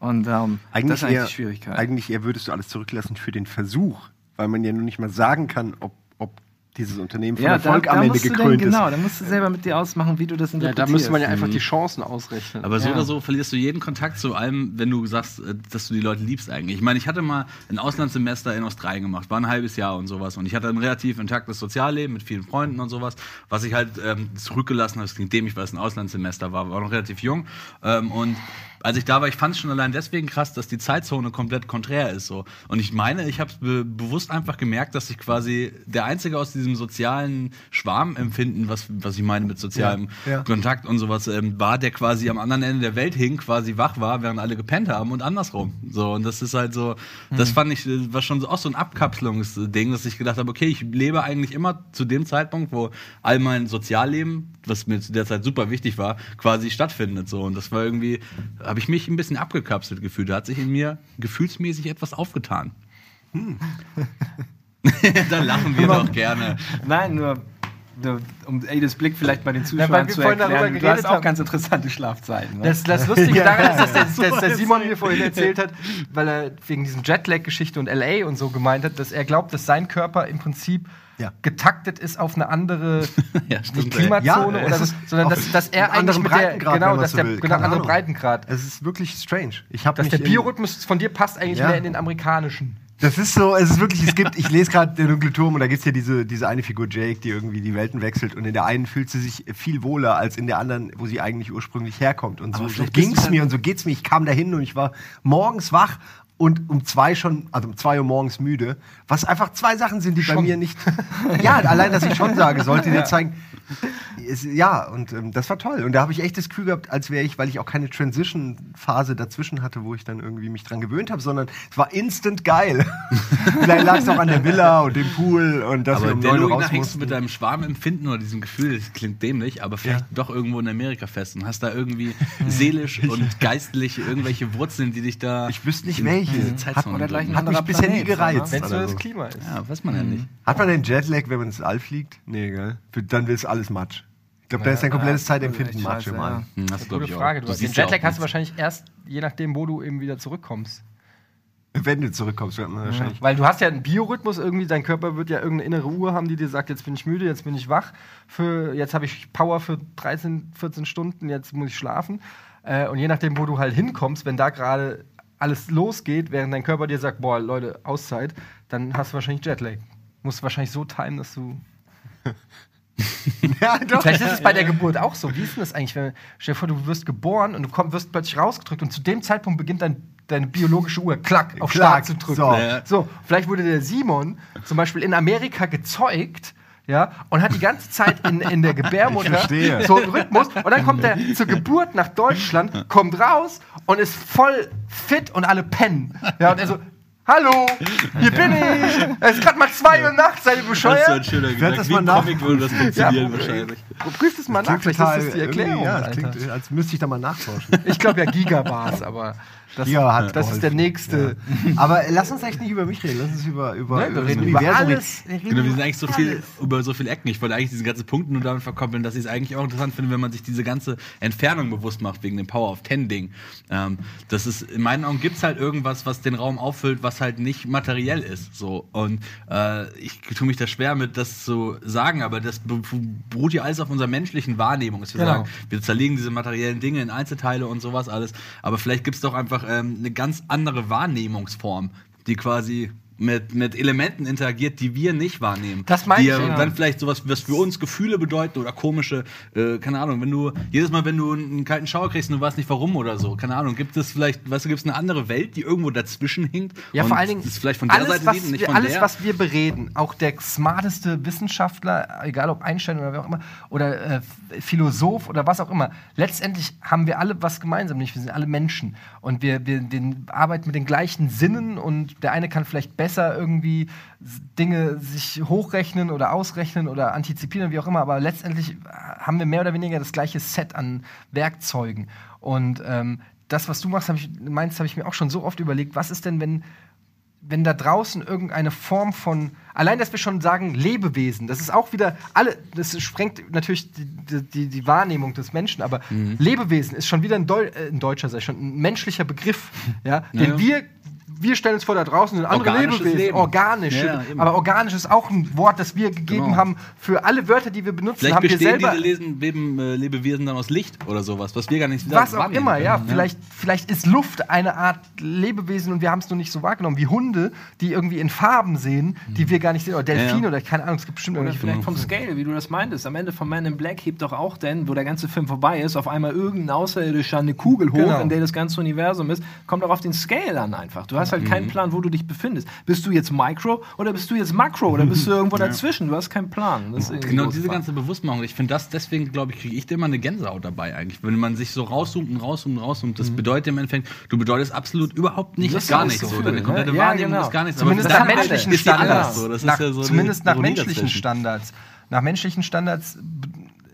Und ähm, eigentlich, das ist eigentlich eher, die Schwierigkeit. eigentlich eher würdest du alles zurücklassen für den Versuch, weil man ja nur nicht mal sagen kann, ob, ob dieses Unternehmen von Erfolg am Ende musst du dann, gekrönt genau, ist. da musst du selber mit dir ausmachen, wie du das Ja, interpretierst. da müsste man ja einfach die Chancen ausrechnen. Aber so Ja. oder so verlierst du jeden Kontakt zu allem, wenn du sagst, äh, dass du die Leute liebst eigentlich. Ich meine, ich hatte mal ein Auslandssemester in Australien gemacht, war ein halbes Jahr und sowas. Und ich hatte ein relativ intaktes Sozialleben mit vielen Freunden und sowas, was ich halt ähm, zurückgelassen habe. Das klingt dämlich, weil es ein Auslandssemester war, war noch relativ jung. Ähm, und als ich da war, ich fand es schon allein deswegen krass, dass die Zeitzone komplett konträr ist. So. Und ich meine, ich habe be bewusst einfach gemerkt, dass ich quasi der Einzige aus diesem sozialen Schwarmempfinden, was, was ich meine mit sozialem Ja, ja. Kontakt und sowas, ähm, war, der quasi am anderen Ende der Welt hing, quasi wach war, während alle gepennt haben und andersrum. So, und das ist halt so, das fand ich, äh, war schon so, auch so ein Abkapselungsding, dass ich gedacht habe, okay, ich lebe eigentlich immer zu dem Zeitpunkt, wo all mein Sozialleben, was mir zu der Zeit super wichtig war, quasi stattfindet. So. Und das war irgendwie, habe ich mich ein bisschen abgekapselt gefühlt. Da hat sich in mir gefühlsmäßig etwas aufgetan. *laughs* da lachen wir doch gerne. Nein, nur, um Aides Blick vielleicht bei den Zuschauern wir zu vorhin darüber erklären. Du geredet hast auch haben. ganz interessante Schlafzeiten. Ne? Das, das Lustige daran ist, dass der, dass der *laughs* Simon mir vorhin erzählt hat, weil er wegen diesem Jetlag-Geschichte und LA und so gemeint hat, dass er glaubt, dass sein Körper im Prinzip Ja. getaktet ist auf eine andere *laughs* Ja, stimmt. Klimazone oder so, sondern dass, dass er eigentlich anderen mit der Breitengrad, genau, dass der genau andere. Breitengrad. Es ist wirklich strange. Ich habe Dass der Biorhythmus von dir passt eigentlich mehr in den amerikanischen. Das ist so, es ist wirklich, es gibt, ich lese gerade der dunkle Turm und da gibt es ja diese, diese eine Figur Jake, die irgendwie die Welten wechselt und in der einen fühlt sie sich viel wohler als in der anderen, wo sie eigentlich ursprünglich herkommt. Und so, so ging es mir und so geht's mir. Ich kam dahin und ich war morgens wach und um zwei schon, also um zwei Uhr morgens müde, was einfach zwei Sachen sind, die bei mir nicht. *laughs* ja, allein, dass ich schon sage, sollte dir zeigen. Es, ja, und ähm, das war toll. Und da habe ich echt das Gefühl gehabt, als wäre ich, weil ich auch keine Transition-Phase dazwischen hatte, wo ich dann irgendwie mich dran gewöhnt habe, sondern es war instant geil. *laughs* Vielleicht lag es auch an der Villa und dem Pool und dass wir Aber um 9 Uhr dennoch raus hängst du mussten. mit deinem Schwarmempfinden oder diesem Gefühl, das klingt dämlich, aber vielleicht Ja. doch irgendwo in Amerika fest und hast da irgendwie seelisch *laughs* und geistlich irgendwelche Wurzeln, die dich da. Ich wüsste nicht welche. Diese Hat Zeitzone Hat mich bisher nie gereizt. Wenn es nur das so. Klima ist. Ja, weiß man ja nicht. Hat man den Jetlag, wenn man ins All fliegt? Nee, gell? Für- Dann ist alles Matsch. Ich glaube, da ist dein komplettes ja, Zeitempfinden Matsch im All. ja. Das glaub Gute ich auch. Frage. Du den siehst ja Jetlag hast du wahrscheinlich erst, je nachdem, wo du eben wieder zurückkommst. Wenn du zurückkommst, wird man wahrscheinlich. Weil du hast ja einen Biorhythmus irgendwie, dein Körper wird ja irgendeine innere Uhr haben, die dir sagt, jetzt bin ich müde, jetzt bin ich wach, für, jetzt habe ich Power für 13, 14 Stunden, jetzt muss ich schlafen. Äh, und je nachdem, wo du halt hinkommst, wenn da gerade alles losgeht, während dein Körper dir sagt, boah, Leute, Auszeit, dann hast du wahrscheinlich Jetlag. Musst wahrscheinlich so timen, dass du. *laughs* ja, doch. Vielleicht ist es bei der Geburt auch so. Wie ist denn das eigentlich? Wenn, stell dir vor, du wirst geboren und du komm, wirst plötzlich rausgedrückt und zu dem Zeitpunkt beginnt dein, deine biologische Uhr, klack, auf Start zu drücken. so. So, vielleicht wurde der Simon zum Beispiel in Amerika gezeugt. Ja, und hat die ganze Zeit in, in der Gebärmutter so einen Rhythmus. Und dann kommt er zur Geburt nach Deutschland, kommt raus und ist voll fit und alle pennen. Ja, und er so, hallo, hier bin ich. Es ist gerade mal zwei Uhr nachts, seid ihr Das ist ein bescheuert? schöner Gedanke. das Wie mal ein nach- Comic würde das funktionieren Ja. wahrscheinlich. Prüft es mal nach, vielleicht ist das die Erklärung. Ja, das klingt, als müsste ich da mal nachforschen. Ich glaube ja Gigabars, aber das, Giga hat das ist der nächste. Aber lass uns echt nicht über mich reden. Lass uns über, über, Ne, wir reden über alles. Wir reden Genau, wir über sind eigentlich so viel über so viel Ecken. Ich wollte eigentlich diesen ganzen Punkt nur damit verkoppeln, dass ich es eigentlich auch interessant finde, wenn man sich diese ganze Entfernung bewusst macht, wegen dem Power of Ten Ding. Ähm, das ist, in meinen Augen gibt es halt irgendwas, was den Raum auffüllt, was halt nicht materiell ist. So. Und äh, ich tue mich da schwer mit, das zu sagen, aber das be- beruht ja alles auf unserer menschlichen Wahrnehmung. Dass wir Genau. sagen, wir zerlegen diese materiellen Dinge in Einzelteile und sowas alles. Aber vielleicht gibt es doch einfach ähm, eine ganz andere Wahrnehmungsform, die quasi mit, mit Elementen interagiert, die wir nicht wahrnehmen. Das meine die ich, ja dann vielleicht sowas, was für uns Gefühle bedeuten oder komische, äh, keine Ahnung, wenn du, jedes Mal, wenn du einen kalten Schauer kriegst und du weißt nicht warum oder so, keine Ahnung, gibt es vielleicht, weißt du, gibt es eine andere Welt, die irgendwo dazwischen hinkt? Ja, und vor allen Dingen, das vielleicht von der alles, Seite was sieht nicht wir, von alles der. was wir bereden, auch der smarteste Wissenschaftler, egal ob Einstein oder wer auch immer, oder äh, Philosoph oder was auch immer, letztendlich haben wir alle was gemeinsam, nicht? Wir sind alle Menschen und wir, wir, wir arbeiten mit den gleichen Sinnen und der eine kann vielleicht besser irgendwie s- Dinge sich hochrechnen oder ausrechnen oder antizipieren, wie auch immer, aber letztendlich äh, haben wir mehr oder weniger das gleiche Set an Werkzeugen. Und ähm, das, was du machst, hab ich, meinst, habe ich mir auch schon so oft überlegt, was ist denn, wenn wenn da draußen irgendeine Form von, allein, dass wir schon sagen, Lebewesen, das ist auch wieder, alle, das sprengt natürlich die, die- die, Wahrnehmung des Menschen, aber Lebewesen ist schon wieder ein, Deu äh, ein deutscher, ich schon, ein menschlicher Begriff, *laughs* ja, den ja. wir wir stellen uns vor, da draußen sind andere Organisches Lebewesen. Leben. Organisch. Ja, aber organisch ist auch ein Wort, das wir gegeben Genau. haben für alle Wörter, die wir benutzen. Vielleicht haben wir bestehen selber diese Lesen, Leben, äh, Lebewesen dann aus Licht oder sowas, was wir gar nicht was auch immer, können, ja. Vielleicht, vielleicht ist Luft eine Art Lebewesen und wir haben es nur nicht so wahrgenommen, wie Hunde, die irgendwie in Farben sehen, die wir gar nicht sehen. Oder Delfine Ja, oder keine Ahnung, es gibt bestimmt Oder irgendwelche. vielleicht vom Scale, wie du das meintest. Am Ende von Man in Black hebt doch auch denn, wo der ganze Film vorbei ist, auf einmal irgendein Außerirdischer eine Kugel hoch, Genau. in der das ganze Universum ist. Kommt auch auf den Scale an einfach. Du hast halt keinen Plan, wo du dich befindest. Bist du jetzt Micro oder bist du jetzt Makro oder bist du irgendwo *laughs* dazwischen? Du hast keinen Plan. Genau, diese Frage. ganze Bewusstmachung. Ich finde das, deswegen, glaube ich, kriege ich da immer eine Gänsehaut dabei eigentlich. Wenn man sich so rauszoomt und rauszoomt und rauszoomt, das bedeutet im Endeffekt, du bedeutest absolut überhaupt nichts, Das gar nichts. so Deine ne? komplette Ja, Wahrnehmung genau. ist gar nichts. Zumindest nach menschlichen. Standards. Das nach, ja so zumindest nach Ironie menschlichen. Standards. Nach menschlichen Standards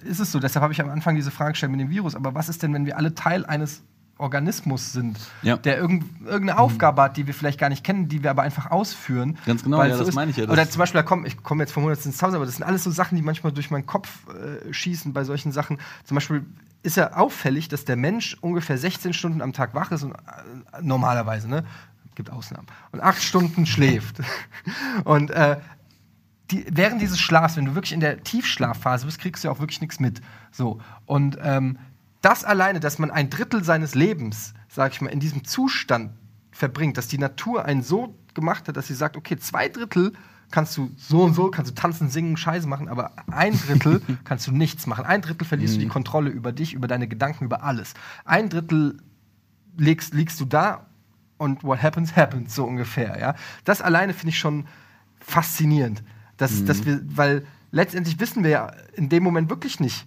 ist es so. Deshalb habe ich am Anfang diese Frage gestellt mit dem Virus. Aber was ist denn, wenn wir alle Teil eines Organismus sind, Ja. der irgend, irgendeine Aufgabe hat, die wir vielleicht gar nicht kennen, die wir aber einfach ausführen. Ganz genau, ja, es das ist. meine ich ja, Oder zum Beispiel, da komm, ich komme jetzt vom Hundertsten ins Tausend, aber das sind alles so Sachen, die manchmal durch meinen Kopf äh, schießen bei solchen Sachen. Zum Beispiel ist ja auffällig, dass der Mensch ungefähr 16 Stunden am Tag wach ist und äh, normalerweise, ne? Gibt Ausnahmen. Und acht Stunden schläft. *laughs* Und äh, die, während dieses Schlafs, wenn du wirklich in der Tiefschlafphase bist, kriegst du ja auch wirklich nichts mit. So. Und ähm, das alleine, dass man ein Drittel seines Lebens, sag ich mal, in diesem Zustand verbringt, dass die Natur einen so gemacht hat, dass sie sagt, okay, zwei Drittel kannst du so und so, kannst du tanzen, singen, Scheiße machen, aber ein Drittel *laughs* kannst du nichts machen. Ein Drittel verlierst du die Kontrolle über dich, über deine Gedanken, über alles. Ein Drittel liegst, liegst du da und what happens, happens, so ungefähr. Ja? Das alleine finde ich schon faszinierend. Dass, dass wir, weil letztendlich wissen wir ja in dem Moment wirklich nicht.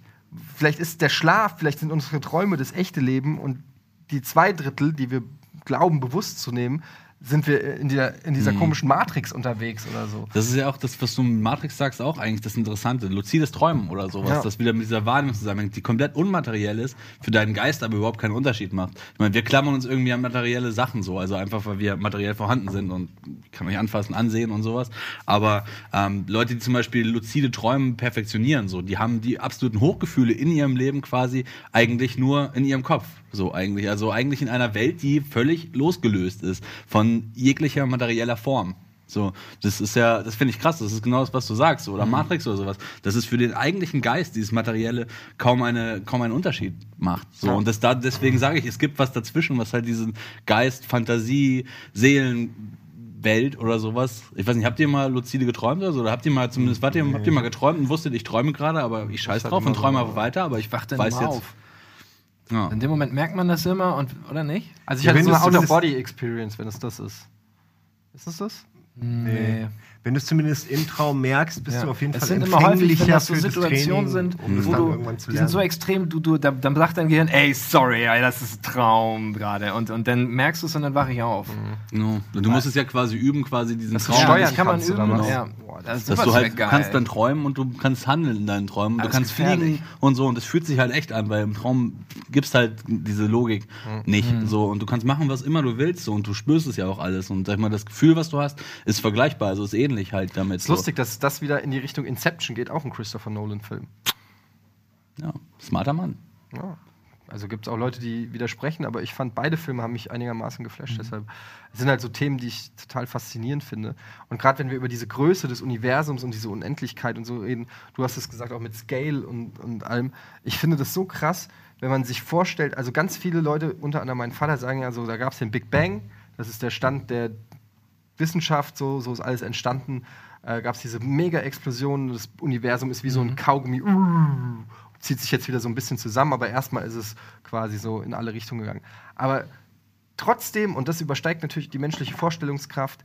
Vielleicht ist der Schlaf, vielleicht sind unsere Träume das echte Leben und die zwei Drittel, die wir glauben, bewusst zu nehmen, sind wir in dieser, in dieser komischen Matrix unterwegs oder so. Das ist ja auch das, was du mit Matrix sagst, auch eigentlich das Interessante. Luzides Träumen oder sowas, Ja. das wieder mit dieser Wahrnehmung zusammenhängt, die komplett unmateriell ist, für deinen Geist aber überhaupt keinen Unterschied macht. Ich meine, wir klammern uns irgendwie an materielle Sachen so, also einfach, weil wir materiell vorhanden sind und kann euch anfassen, ansehen und sowas. Aber ähm, Leute, die zum Beispiel luzide Träumen perfektionieren, so, die haben die absoluten Hochgefühle in ihrem Leben quasi eigentlich nur in ihrem Kopf. So eigentlich. Also eigentlich in einer Welt, die völlig losgelöst ist von jeglicher materieller Form. So, das ist ja, das finde ich krass, das ist genau das, was du sagst, oder Matrix oder sowas. Das ist für den eigentlichen Geist, dieses Materielle, kaum eine, kaum einen Unterschied macht. So, und das da, deswegen sage ich, es gibt was dazwischen, was halt diesen Geist, Fantasie, Seelenwelt oder sowas. Ich weiß nicht, habt ihr mal luzide geträumt oder so? Oder habt ihr mal zumindest, wart ihr, habt ihr mal geträumt und wusstet, ich träume gerade, aber ich scheiß drauf und träume einfach weiter, aber ich Wach dann weiß immer jetzt. auf. Ja. In dem Moment merkt man das immer und oder nicht? Also ich Ja, hatte so eine Out-of-Body-Experience, wenn es das ist. Ist es das? Nee. Wenn du es zumindest im Traum merkst, bist Ja. du auf jeden es Fall sind immer häufig, wenn das so Situationen sind, um es wo dann du, die sind so extrem, du, du, da, dann sagt dein Gehirn, ey, sorry, ey, das ist ein Traum gerade. Und, und dann merkst du es und dann wache ich auf. No. Du musst es ja quasi üben, quasi diesen Das Traum. steuern das kann man üben. dann. Ja. Boah, das ist dass du halt geil. kannst dann träumen und du kannst handeln in deinen Träumen. Aber du kannst gefährlich. fliegen und so. Und das fühlt sich halt echt an, weil im Traum gibt's halt diese Logik nicht. So. Und du kannst machen, was immer du willst. So. Und du spürst es ja auch alles. Und sag ich mal, das Gefühl, was du hast, ist vergleichbar. Also ist ähnlich halt damit. Ist lustig, dass das wieder in die Richtung Inception geht, auch ein Christopher Nolan-Film. So. Ja, smarter Mann. Ja. Also gibt es auch Leute, die widersprechen, aber ich fand, beide Filme haben mich einigermaßen geflasht. Deshalb es sind halt so Themen, die ich total faszinierend finde. Und gerade wenn wir über diese Größe des Universums und diese Unendlichkeit und so reden, du hast es gesagt, auch mit Scale und, und allem, ich finde das so krass, wenn man sich vorstellt, also ganz viele Leute, unter anderem mein Vater, sagen ja so, da gab es den Big Bang, das ist der Stand der Wissenschaft, so, so ist alles entstanden. Äh, Gab es diese Mega-Explosion, das Universum ist wie so ein Kaugummi, uh, zieht sich jetzt wieder so ein bisschen zusammen, aber erstmal ist es quasi so in alle Richtungen gegangen. Aber trotzdem, und das übersteigt natürlich die menschliche Vorstellungskraft,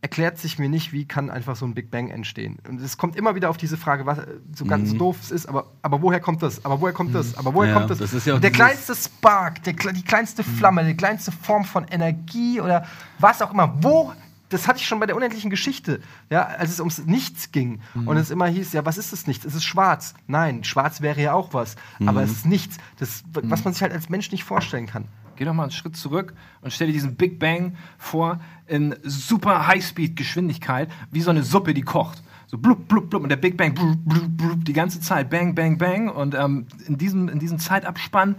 erklärt sich mir nicht, wie kann einfach so ein Big Bang entstehen. Und es kommt immer wieder auf diese Frage, was äh, so ganz doof es ist, aber, aber woher kommt das? Aber woher kommt das? Aber woher Ja, kommt das? das ist ja der kleinste Spark, der, die kleinste Flamme, die kleinste Form von Energie oder was auch immer, wo das hatte ich schon bei der unendlichen Geschichte, ja, als es ums Nichts ging und es immer hieß, ja, was ist das Nichts? Es ist schwarz. Nein, schwarz wäre ja auch was, aber es ist nichts, das, was man sich halt als Mensch nicht vorstellen kann. Geh doch mal einen Schritt zurück und stell dir diesen Big Bang vor in super Highspeed-Geschwindigkeit, wie so eine Suppe, die kocht. So blub, blub, blub und der Big Bang blub, blub, blub, die ganze Zeit, bang, bang, bang. Und ähm, in, diesem, in diesem Zeitabspann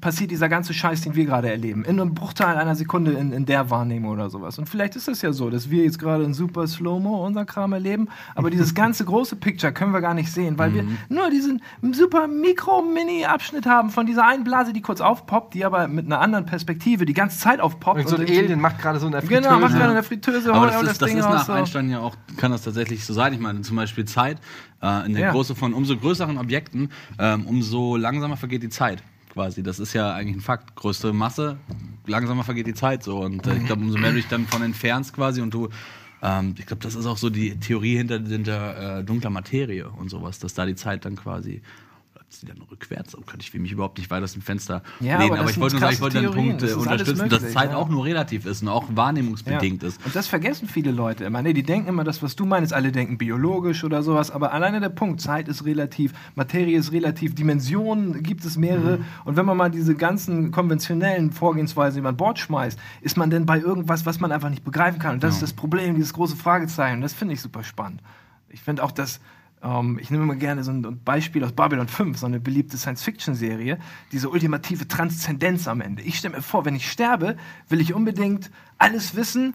passiert dieser ganze Scheiß, den wir gerade erleben. In einem Bruchteil einer Sekunde in, in der Wahrnehmung oder sowas. Und vielleicht ist es ja so, dass wir jetzt gerade in super Slow-Mo unser Kram erleben, aber dieses *laughs* ganze große Picture können wir gar nicht sehen, weil wir nur diesen super Mikro-Mini-Abschnitt haben von dieser einen Blase, die kurz aufpoppt, die aber mit einer anderen Perspektive die ganze Zeit aufpoppt. Und so ein irgendwie- Alien macht gerade so eine Genau, macht gerade eine Fritteuse, Aber das ist, das ist raus, nach so. Einstein ja auch, kann das tatsächlich so sein. Ich meine, zum Beispiel Zeit, äh, in der Ja. Größe von umso größeren Objekten, ähm, umso langsamer vergeht die Zeit. Quasi. Das ist ja eigentlich ein Fakt. Größte Masse, langsamer vergeht die Zeit so. Und äh, ich glaube, umso mehr du dich dann von entfernst quasi und du, ähm, ich glaube, das ist auch so die Theorie hinter, hinter äh, dunkler Materie und sowas, dass da die Zeit dann quasi sie dann rückwärts, oh Gott, ich will mich überhaupt nicht weiter aus dem Fenster Ja, lehnen, aber aber, ich wollte nur sagen, ich wollte den Theorien, Punkt äh, das unterstützen, dass möglich, Zeit ja. auch nur relativ ist und auch wahrnehmungsbedingt ist. Und das vergessen viele Leute immer. Nee, die denken immer, das, was du meinst, alle denken biologisch oder sowas, aber alleine der Punkt, Zeit ist relativ, Materie ist relativ, Dimensionen gibt es mehrere. Und wenn man mal diese ganzen konventionellen Vorgehensweisen über Bord schmeißt, ist man denn bei irgendwas, was man einfach nicht begreifen kann. Und das ist das Problem, dieses große Fragezeichen. Und das finde ich super spannend. Ich finde auch, dass ähm, ich nehme mal gerne so ein Beispiel aus Babylon 5, so eine beliebte Science-Fiction-Serie, diese ultimative Transzendenz am Ende. Ich stelle mir vor, wenn ich sterbe, will ich unbedingt alles wissen,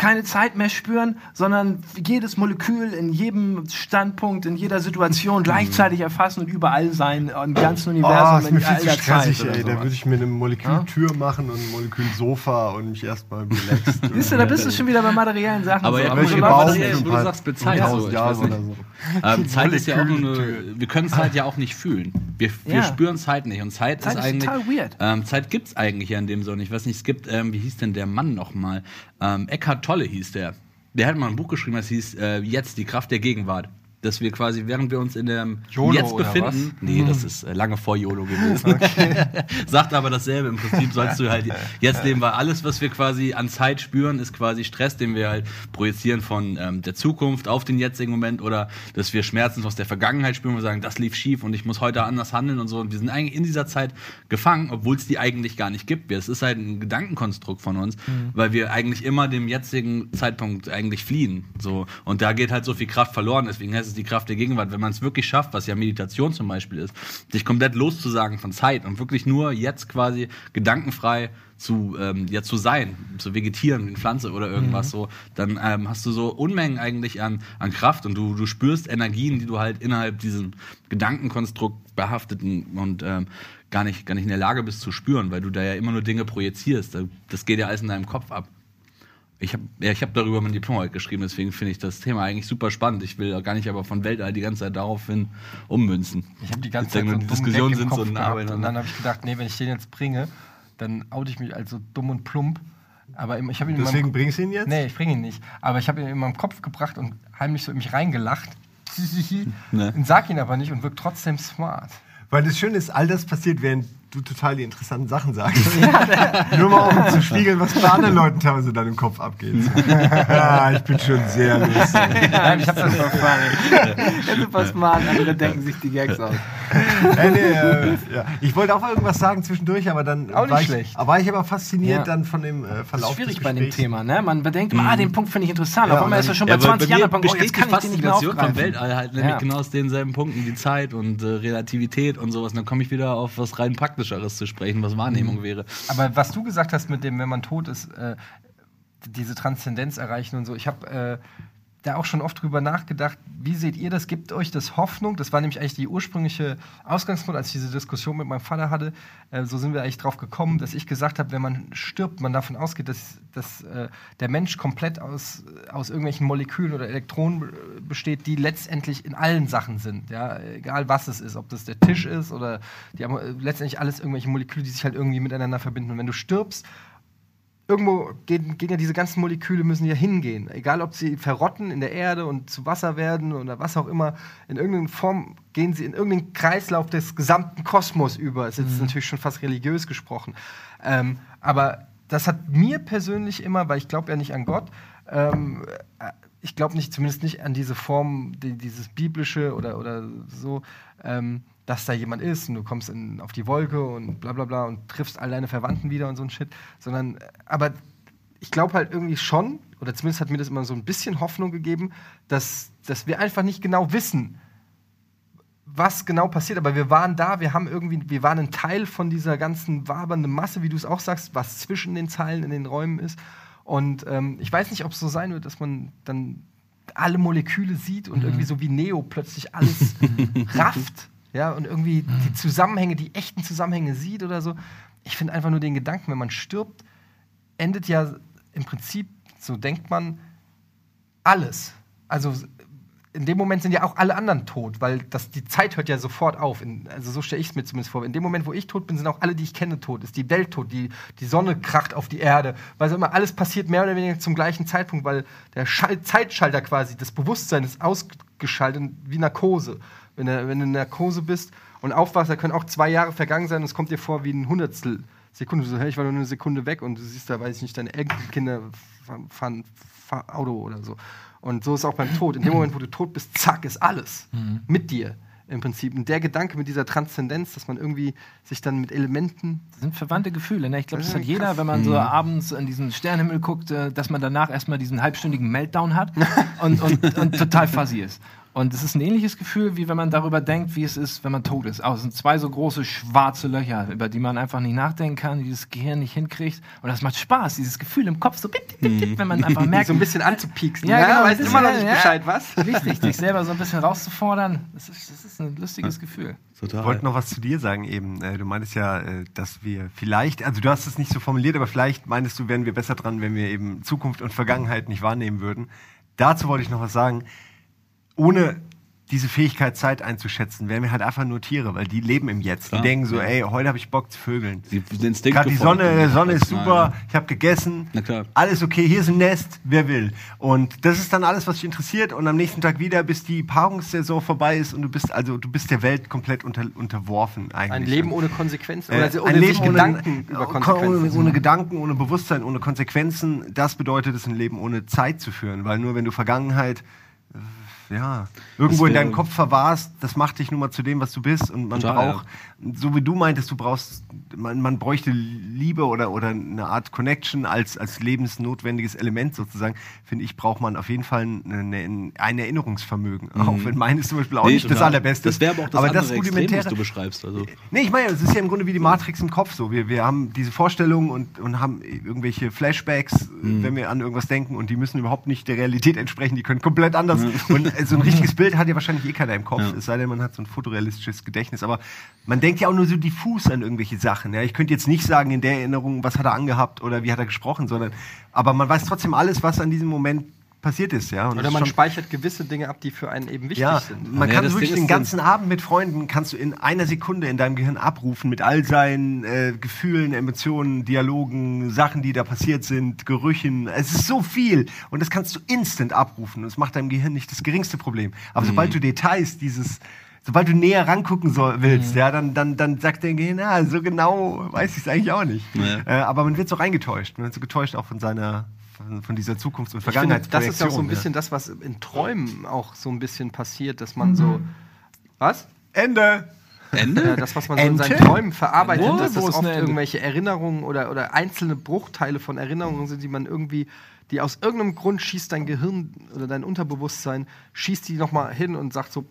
keine Zeit mehr spüren, sondern jedes Molekül in jedem Standpunkt, in jeder Situation gleichzeitig erfassen und überall sein, im ganzen Oh, Universum, ist mir in viel zu stressig, ey. Da würde ich mir eine Molekültür machen und ein Molekülsofa und mich erstmal relaxed. *laughs* Siehst du, da bist du schon wieder bei materiellen Sachen. Aber so. ja, Aber welche so aber läuft Baum- das materiell, nicht. wo du sagst, Zeit. So, ich weiß nicht. oder so. Ähm, Zeit ist ja auch nur eine, wir können Zeit *laughs* ja auch nicht fühlen. Wir, wir Ja. spüren Zeit nicht. Und Zeit, Zeit ist ist eigentlich. total weird. Ähm, Zeit gibt's eigentlich ja in dem Sinne. Ich weiß nicht, es gibt, ähm, wie hieß denn der Mann nochmal? Ähm, Eckhart Tolle hieß der. Der hat mal ein Buch geschrieben, das hieß äh, Jetzt, die Kraft der Gegenwart. Dass wir quasi, während wir uns in dem YOLO Jetzt befinden. Nee, das ist äh, lange vor YOLO gewesen. *laughs* Sagt aber dasselbe. Im Prinzip sollst du halt jetzt leben, weil alles, was wir quasi an Zeit spüren, ist quasi Stress, den wir halt projizieren von ähm, der Zukunft auf den jetzigen Moment oder dass wir Schmerzen aus der Vergangenheit spüren und sagen, das lief schief und ich muss heute anders handeln und so. Und wir sind eigentlich in dieser Zeit gefangen, obwohl es die eigentlich gar nicht gibt. Es ist halt ein Gedankenkonstrukt von uns, weil wir eigentlich immer dem jetzigen Zeitpunkt eigentlich fliehen. So. Und da geht halt so viel Kraft verloren. Deswegen heißt es die Kraft der Gegenwart. Wenn man es wirklich schafft, was ja Meditation zum Beispiel ist, sich komplett loszusagen von Zeit und wirklich nur jetzt quasi gedankenfrei zu, ähm, ja, zu sein, zu vegetieren, wie eine Pflanze oder irgendwas so, dann ähm, hast du so Unmengen eigentlich an, an Kraft und du, du spürst Energien, die du halt innerhalb diesem Gedankenkonstrukt behafteten und ähm, gar, nicht, gar nicht in der Lage bist zu spüren, weil du da ja immer nur Dinge projizierst. Das geht ja alles in deinem Kopf ab. Ich habe ja, ich hab darüber mein Diplom heute geschrieben, deswegen finde ich das Thema eigentlich super spannend. Ich will gar nicht aber von Weltall die ganze Zeit daraufhin ummünzen. Ich habe die ganze Zeit so Diskussionen sind so nah. Und dann habe ich gedacht, nee, wenn ich den jetzt bringe, dann oute ich mich als so dumm und plump. Aber ich habe ihn in meinem Deswegen bringst du ihn jetzt? Nee, ich bringe ihn nicht. Aber ich habe ihn in meinem Kopf gebracht und heimlich so in mich reingelacht. *laughs* Ne. Und sag ihn aber nicht und wirkt trotzdem smart. Weil das Schöne ist, all das passiert, während du total die interessanten Sachen sagst. *laughs* Nur mal um zu spiegeln, was bei anderen Leuten teilweise dann im Kopf abgeht. *laughs* ja, ich bin schon sehr lustig. Nein, ich habe das funny. Ja, super smart, andere denken sich die Gags aus. Äh, nee, äh, ja. Ich wollte auch irgendwas sagen zwischendurch, aber dann Auch nicht war, ich, schlecht. aber war ich aber fasziniert Ja. dann von dem äh, Das ist Verlauf schwierig des bei dem. Thema, ne? Man bedenkt, immer, ah, den Punkt finde ich interessant. Ja, Auf einmal ist er dann- schon bei Ja, 20 bei mir Jahren, oh, jetzt kann die ich den nicht mehr Faszination vom aufgreifen. Weltall halt nämlich Ja. genau aus denselben Punkten wie Zeit und äh, Relativität und sowas. Und dann komme ich wieder auf was rein Praktischeres zu sprechen, was Wahrnehmung Mhm. wäre. Aber was du gesagt hast mit dem, wenn man tot ist, äh, diese Transzendenz erreichen und so, ich habe äh, da auch schon oft drüber nachgedacht, wie seht ihr das? Gibt euch das Hoffnung? Das war nämlich eigentlich die ursprüngliche Ausgangspunkt, als ich diese Diskussion mit meinem Vater hatte. Äh, so sind wir eigentlich drauf gekommen, dass ich gesagt habe, wenn man stirbt, man davon ausgeht, dass, dass äh, der Mensch komplett aus, aus irgendwelchen Molekülen oder Elektronen besteht, die letztendlich in allen Sachen sind. Ja? Egal was es ist, ob das der Tisch ist oder die haben äh, letztendlich alles irgendwelche Moleküle, die sich halt irgendwie miteinander verbinden. Und wenn du stirbst, irgendwo gehen, gehen ja diese ganzen Moleküle müssen ja hingehen. Egal, ob sie verrotten in der Erde und zu Wasser werden oder was auch immer. In irgendeiner Form gehen sie in irgendeinen Kreislauf des gesamten Kosmos über. Es ist jetzt natürlich schon fast religiös gesprochen. Ähm, aber das hat mir persönlich immer, weil ich glaube ja nicht an Gott, ähm, äh, ich glaube nicht, zumindest nicht an diese Form, die, dieses biblische oder, oder so, ähm, dass da jemand ist und du kommst in, auf die Wolke und bla bla bla und triffst all deine Verwandten wieder und so ein Shit, sondern, äh, aber ich glaube halt irgendwie schon, oder zumindest hat mir das immer so ein bisschen Hoffnung gegeben, dass, dass wir einfach nicht genau wissen, was genau passiert, aber wir waren da, wir haben irgendwie, wir waren ein Teil von dieser ganzen wabernden Masse, wie du es auch sagst, was zwischen den Zeilen in den Räumen ist. Und ähm, ich weiß nicht, ob es so sein wird, dass man dann alle Moleküle sieht und irgendwie so wie Neo plötzlich alles *laughs* rafft. Ja, und irgendwie die Zusammenhänge, die echten Zusammenhänge sieht oder so. Ich finde einfach nur den Gedanken, wenn man stirbt, endet ja im Prinzip, so denkt man, alles. Also in dem Moment sind ja auch alle anderen tot, weil das, die Zeit hört ja sofort auf. In, also so stelle ich es mir zumindest vor. In dem Moment, wo ich tot bin, sind auch alle, die ich kenne, tot. Ist die Welt tot, die, die Sonne kracht auf die Erde. Weil so immer alles passiert mehr oder weniger zum gleichen Zeitpunkt, weil der Schall Zeitschalter quasi, das Bewusstsein ist ausgeschaltet wie Narkose. Wenn du, wenn du in Narkose bist und aufwachst, da können auch zwei Jahre vergangen sein und es kommt dir vor wie ein Hundertstel Sekunde. So, hey, ich war nur eine Sekunde weg und du siehst da, weiß ich nicht, deine Enkelkinder fahren, fahren, fahren Auto oder so. Und so ist auch beim Tod. In dem Moment, wo du tot bist, zack, ist alles mit dir im Prinzip. Und der Gedanke mit dieser Transzendenz, dass man irgendwie sich dann mit Elementen. Das sind verwandte Gefühle. Ne? Ich glaube, das hat jeder, krass. wenn man so abends in diesen Sternenhimmel guckt, äh, dass man danach erstmal diesen halbstündigen Meltdown hat *laughs* und, und, und total fuzzy ist. Und es ist ein ähnliches Gefühl, wie wenn man darüber denkt, wie es ist, wenn man tot ist. Aber es sind zwei so große schwarze Löcher, über die man einfach nicht nachdenken kann, die das Gehirn nicht hinkriegt. Und das macht Spaß, dieses Gefühl im Kopf, so bip, bip, bip, bip, wenn man einfach merkt, *laughs* so ein bisschen anzupieksen. Ja, genau, weißt das immer noch nicht ja. Bescheid, was? *laughs* Richtig, sich selber so ein bisschen rauszufordern, das ist, das ist ein lustiges Gefühl. Total. Ich wollte noch was zu dir sagen eben. Äh, Du meintest ja, äh, dass wir vielleicht, also du hast es nicht so formuliert, aber vielleicht meintest du, wären wir besser dran, wenn wir eben Zukunft und Vergangenheit nicht wahrnehmen würden. Dazu wollte ich noch was sagen. Ohne diese Fähigkeit, Zeit einzuschätzen, wären wir halt einfach nur Tiere, weil die leben im Jetzt. Klar, die denken so, ja. ey, heute habe ich Bock zu vögeln. Die, Gerade die Sonne, und- Sonne ist super, ja. ich habe gegessen, Na klar. alles okay, hier ist ein Nest, wer will. Und das ist dann alles, was dich interessiert und am nächsten Tag wieder, bis die Paarungssaison vorbei ist und du bist also du bist der Welt komplett unter, unterworfen eigentlich. Ein Leben ohne Konsequenzen. Äh, ein ohne Leben sich ohne, Gedanken über ohne, Konsequenzen. ohne Gedanken, ohne Bewusstsein, ohne Konsequenzen, das bedeutet es, ein Leben ohne Zeit zu führen. Weil nur wenn du Vergangenheit ja, irgendwo in deinem Kopf verwahrst, das macht dich nun mal zu dem, was du bist. Und man Total, braucht, so wie du meintest, du brauchst, man, man bräuchte Liebe oder, oder eine Art Connection als, als lebensnotwendiges Element sozusagen. Finde ich, braucht man auf jeden Fall ein, ein Erinnerungsvermögen. Auch wenn meines zum Beispiel auch Nee, nicht das total. allerbeste Das wäre aber auch das aber andere das Extrem, was du beschreibst. Also, Nee, ich meine, es ist ja im Grunde wie die Matrix im Kopf so. Wir, wir haben diese Vorstellungen und, und haben irgendwelche Flashbacks, Mhm. wenn wir an irgendwas denken und die müssen überhaupt nicht der Realität entsprechen, die können komplett anders. Und äh, *laughs* so ein richtiges Bild hat ja wahrscheinlich eh keiner im Kopf, Ja. es sei denn, man hat so ein fotorealistisches Gedächtnis. Aber man denkt ja auch nur so diffus an irgendwelche Sachen. Ja? Ich könnte jetzt nicht sagen in der Erinnerung, was hat er angehabt oder wie hat er gesprochen, sondern aber man weiß trotzdem alles, was an diesem Moment passiert ist. Ja? Und das Oder ist man schon- speichert gewisse Dinge ab, die für einen eben wichtig ja, sind. man Ja, kann das wirklich Ding den ganzen Abend mit Freunden kannst du in einer Sekunde in deinem Gehirn abrufen mit all seinen äh, Gefühlen, Emotionen, Dialogen, Sachen, die da passiert sind, Gerüchen. Es ist so viel und das kannst du instant abrufen. und es macht deinem Gehirn nicht das geringste Problem. Aber sobald du Details dieses Sobald du näher rangucken soll, willst, ja, dann, dann, dann sagt dein Gehirn, na, so genau weiß ich es eigentlich auch nicht. Ja. Äh, aber man wird so reingetäuscht. Man wird so getäuscht auch von seiner, von, dieser Zukunfts- und finde, das Vergangenheitsprojektion. ist ja auch so ein ja. bisschen das, was in Träumen auch so ein bisschen passiert, dass man so. Was? Ende! Ende? Ja, das, was man so in seinen? Träumen verarbeitet, Wo? dass das oft irgendwelche Erinnerungen oder, oder einzelne Bruchteile von Erinnerungen sind, die man irgendwie, die aus irgendeinem Grund schießt dein Gehirn oder dein Unterbewusstsein, schießt die nochmal hin und sagt so,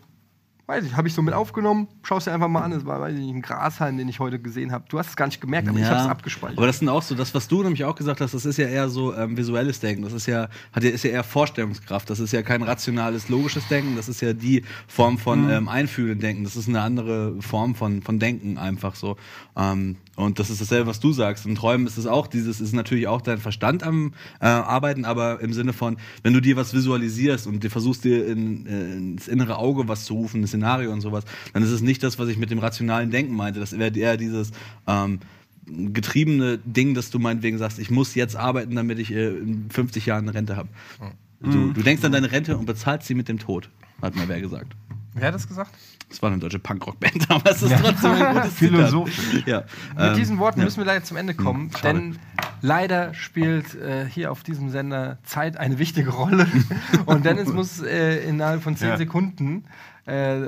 weiß ich, habe ich so mit aufgenommen, schau dir einfach mal an, es war, weiß ich nicht, ein Grashalm, den ich heute gesehen habe. Du hast es gar nicht gemerkt, aber ich habe es abgespeichert. Aber das sind auch so, das, was du nämlich auch gesagt hast, das ist ja eher so ähm, visuelles Denken. Das ist ja, hat ja, ist ja eher Vorstellungskraft. Das ist ja kein rationales, logisches Denken. Das ist ja die Form von Mhm. ähm, Einfühlen Denken. Das ist eine andere Form von, von Denken einfach so. Ähm, und das ist dasselbe, was du sagst. In Träumen ist es auch dieses, ist natürlich auch dein Verstand am äh, Arbeiten, aber im Sinne von, wenn du dir was visualisierst und dir versuchst dir in, äh, ins innere Auge was zu rufen, ein Szenario und sowas, dann ist es nicht das, was ich mit dem rationalen Denken meinte. Das wäre eher dieses ähm, getriebene Ding, dass du meinetwegen sagst, ich muss jetzt arbeiten, damit ich äh, in 50 Jahren eine Rente habe. Du, du denkst an deine Rente und bezahlst sie mit dem Tod, hat mal wer gesagt. Wer hat das gesagt? Das war eine deutsche Punkrock-Band, *laughs* aber es ist trotzdem ein gutes Philosophisch. Ja. Mit ähm, diesen Worten ja. müssen wir leider zum Ende kommen, schade. denn leider spielt äh, hier auf diesem Sender Zeit eine wichtige Rolle. *laughs* Und Dennis muss äh, innerhalb von zehn Ja. Sekunden äh,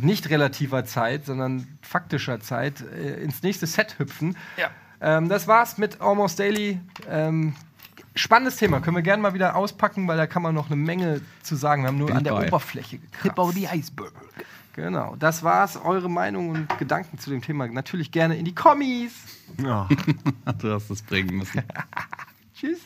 nicht relativer Zeit, sondern faktischer Zeit äh, ins nächste Set hüpfen. Ähm, das war's mit Almost Daily. Ähm, Spannendes Thema. Können wir gerne mal wieder auspacken, weil da kann man noch eine Menge zu sagen. Wir haben nur Bin an der dabei. Oberfläche gekratzt. the iceberg. Genau. Das war's. Eure Meinung und Gedanken zu dem Thema natürlich gerne in die Kommis. Ja. *laughs* Du hast es bringen müssen. *laughs* Tschüss.